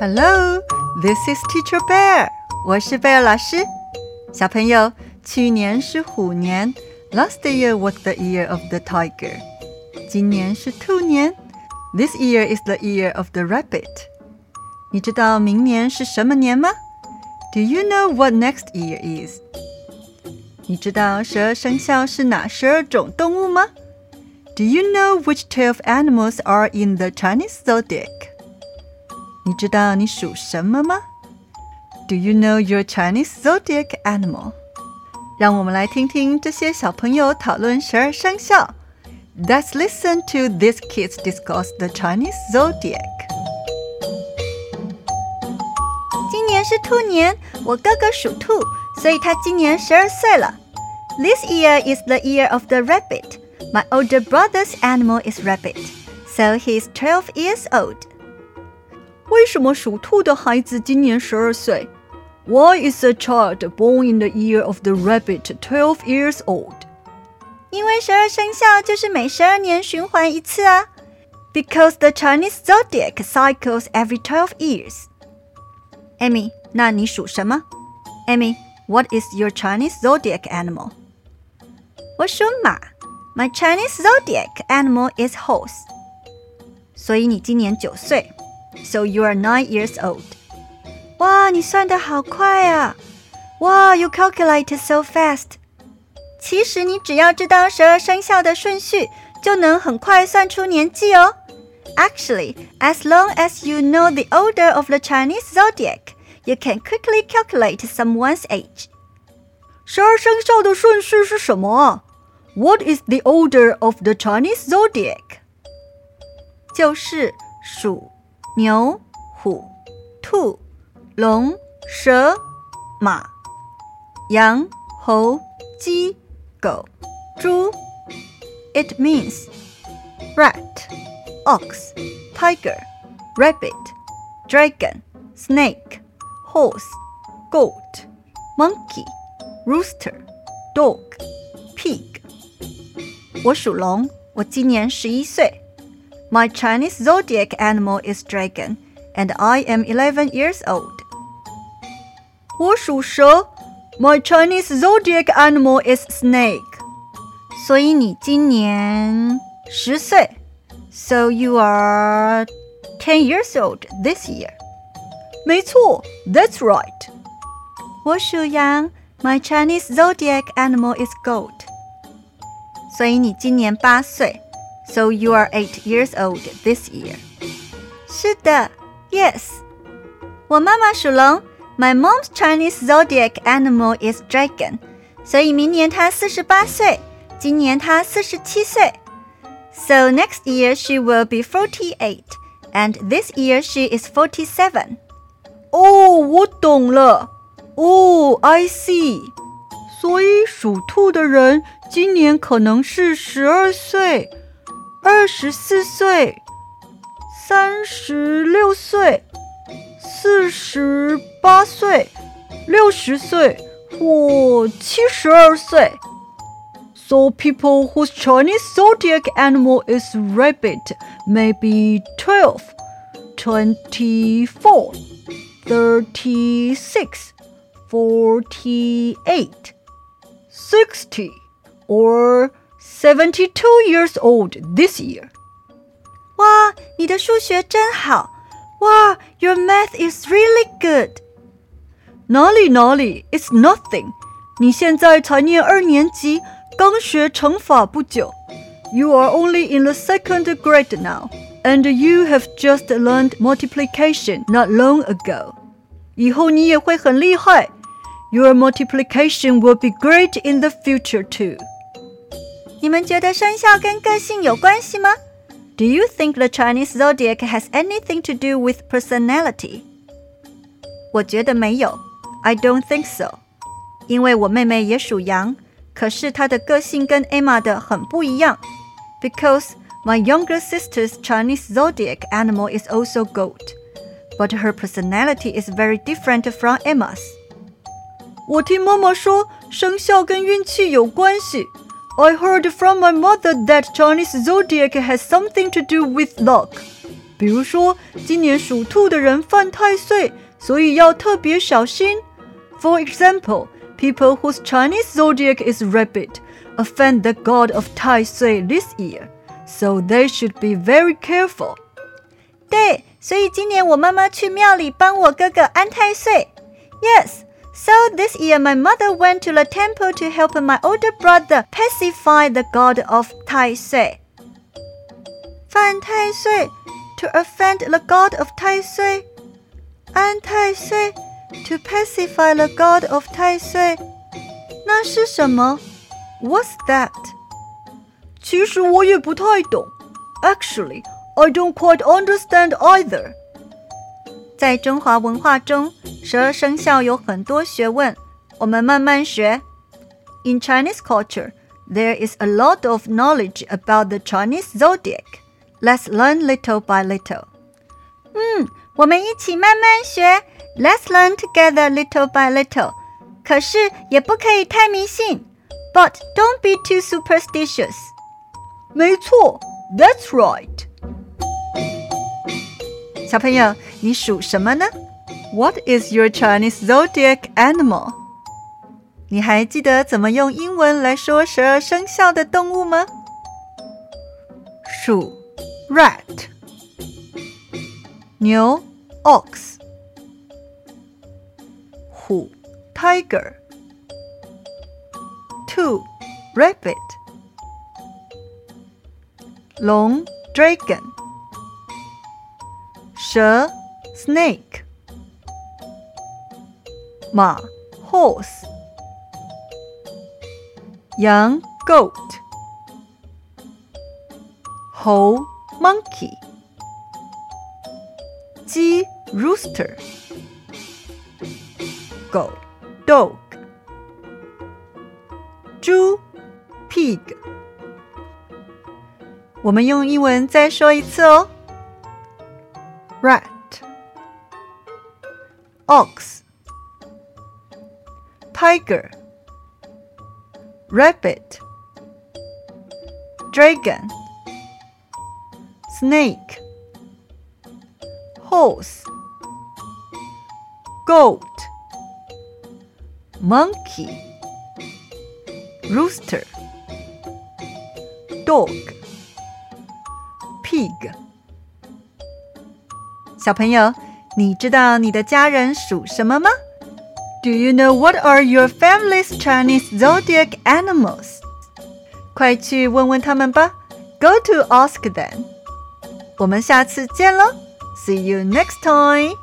Hello, this is Teacher Bear. Bear。我是 Bear 老师。小朋友，去年是虎年，Last year was the year of the tiger。今年是兔年，This year is the year of the rabbit。你知道明年是什么年吗？Do you know what next year is？你知道十二生肖是哪十二种动物吗？Do you know which 12 animals are in the Chinese zodiac? 你知道你属什么吗？Do you know your Chinese zodiac animal？让我们来听听这些小朋友讨论十二生肖。Let's listen to these kids discuss the Chinese zodiac. 今年是兔年，我哥哥属兔，所以他今年十二岁了。This year is the year of the rabbit. My older brother's animal is rabbit, so he's twelve years old. 为什么属兔的孩子今年十二岁？Why is a child born in the year of the rabbit twelve years old？因为十二生肖就是每十二年循环一次啊。Because the Chinese zodiac cycles every twelve years. Amy，那你属什么？Amy，what is your Chinese zodiac animal？我属马。My Chinese zodiac animal is horse. 所以你今年九岁。 so you are nine years old. 哇，你算得好快啊！哇，you calculate so fast. 其实你只要知道十二生肖的顺序，就能很快算出年纪哦。Actually, as long as you know the order of the Chinese zodiac, you can quickly calculate someone's age. 十二生肖的顺序是什么啊？What is the order of the Chinese zodiac？就是鼠。 牛、虎、兔、龙、蛇、马、羊、猴、鸡、狗、猪。It means rat, ox, tiger, rabbit, dragon, snake, horse, goat, monkey, rooster, dog, pig。我属龙，我今年十一岁。 my Chinese zodiac animal is dragon, and I am 11 years old. 我属蛇. My Chinese zodiac animal is snake. 所以你今年十岁. So you are 10 years old this year. 没错, that's right. 我属羊. My Chinese zodiac animal is goat. 所以你今年八岁。 so you are eight years old this year. 是的，Yes。我妈妈属龙，My mom's Chinese zodiac animal is dragon，所以明年她四十八岁，今年她四十七岁。So next year she will be forty-eight, and this year she is forty-seven. 哦，我懂了。哦，I see。所以属兔的人今年可能是十二岁。 二十四岁，三十六岁，四十八岁，六十岁或七十二岁。So people whose Chinese zodiac animal is rabbit may be 12, 24, 36, 48, 60 or 72 years old this year. 哇，你的数学真好！哇，Your math is really good. 哪里哪里，It's nothing. 你现在才念二年级，刚学乘法不久。You are only in the second grade now, and you have just learned multiplication not long ago. 以后你也会很厉害。Your multiplication will be great in the future too. 你们觉得生肖跟个性有关系吗？Do you think the Chinese zodiac has anything to do with personality？我觉得没有，I don't think so。因为我妹妹也属羊，可是她的个性跟 Emma 的很不一样。Because my younger sister's Chinese zodiac animal is also goat, but her personality is very different from Emma's。我听妈妈说，生肖跟运气有关系。 I heard from my mother that Chinese zodiac has something to do with luck. 比如说，今年属兔的人犯太岁，所以要特别小心。For example, people whose Chinese zodiac is rabbit offend the god of Tai Sui this year, so they should be very careful. 对，所以今年我妈妈去庙里帮我哥哥安太岁。Yes, so this year my mother went to the temple to help my older brother pacify the god of Tai Sui. 犯太岁 to offend the god of 太岁，安太岁 to pacify the god of 太岁，那是什么？What's that？其实我也不太懂。Actually, I don't quite understand either. 在中华文化中，十二生肖有很多学问，我们慢慢学。In Chinese culture, there is a lot of knowledge about the Chinese zodiac. Let's learn little by little. 嗯，我们一起慢慢学。Let's learn together little by little. 可是也不可以太迷信。But don't be too superstitious. 没错，That's right. 小朋友， 你属什么呢？What is your Chinese zodiac animal? 你还记得怎么用英文来说十二生肖的动物吗？鼠。rat 牛 ox 虎 tiger two rabbit 龙 dragon 蛇 snake 马 horse 羊 goat 猴 monkey 鸡 rooster 狗 dog 猪 pig 我们用英文再说一次哦：rat、 ox、tiger、rabbit、dragon。snake, horse, goat, monkey, rooster, dog, pig。小朋友， 你知道你的家人属什么吗？Do you know what are your family's Chinese zodiac animals？快去问问他们吧。Go to ask them. 我们下次见喽，See you next time.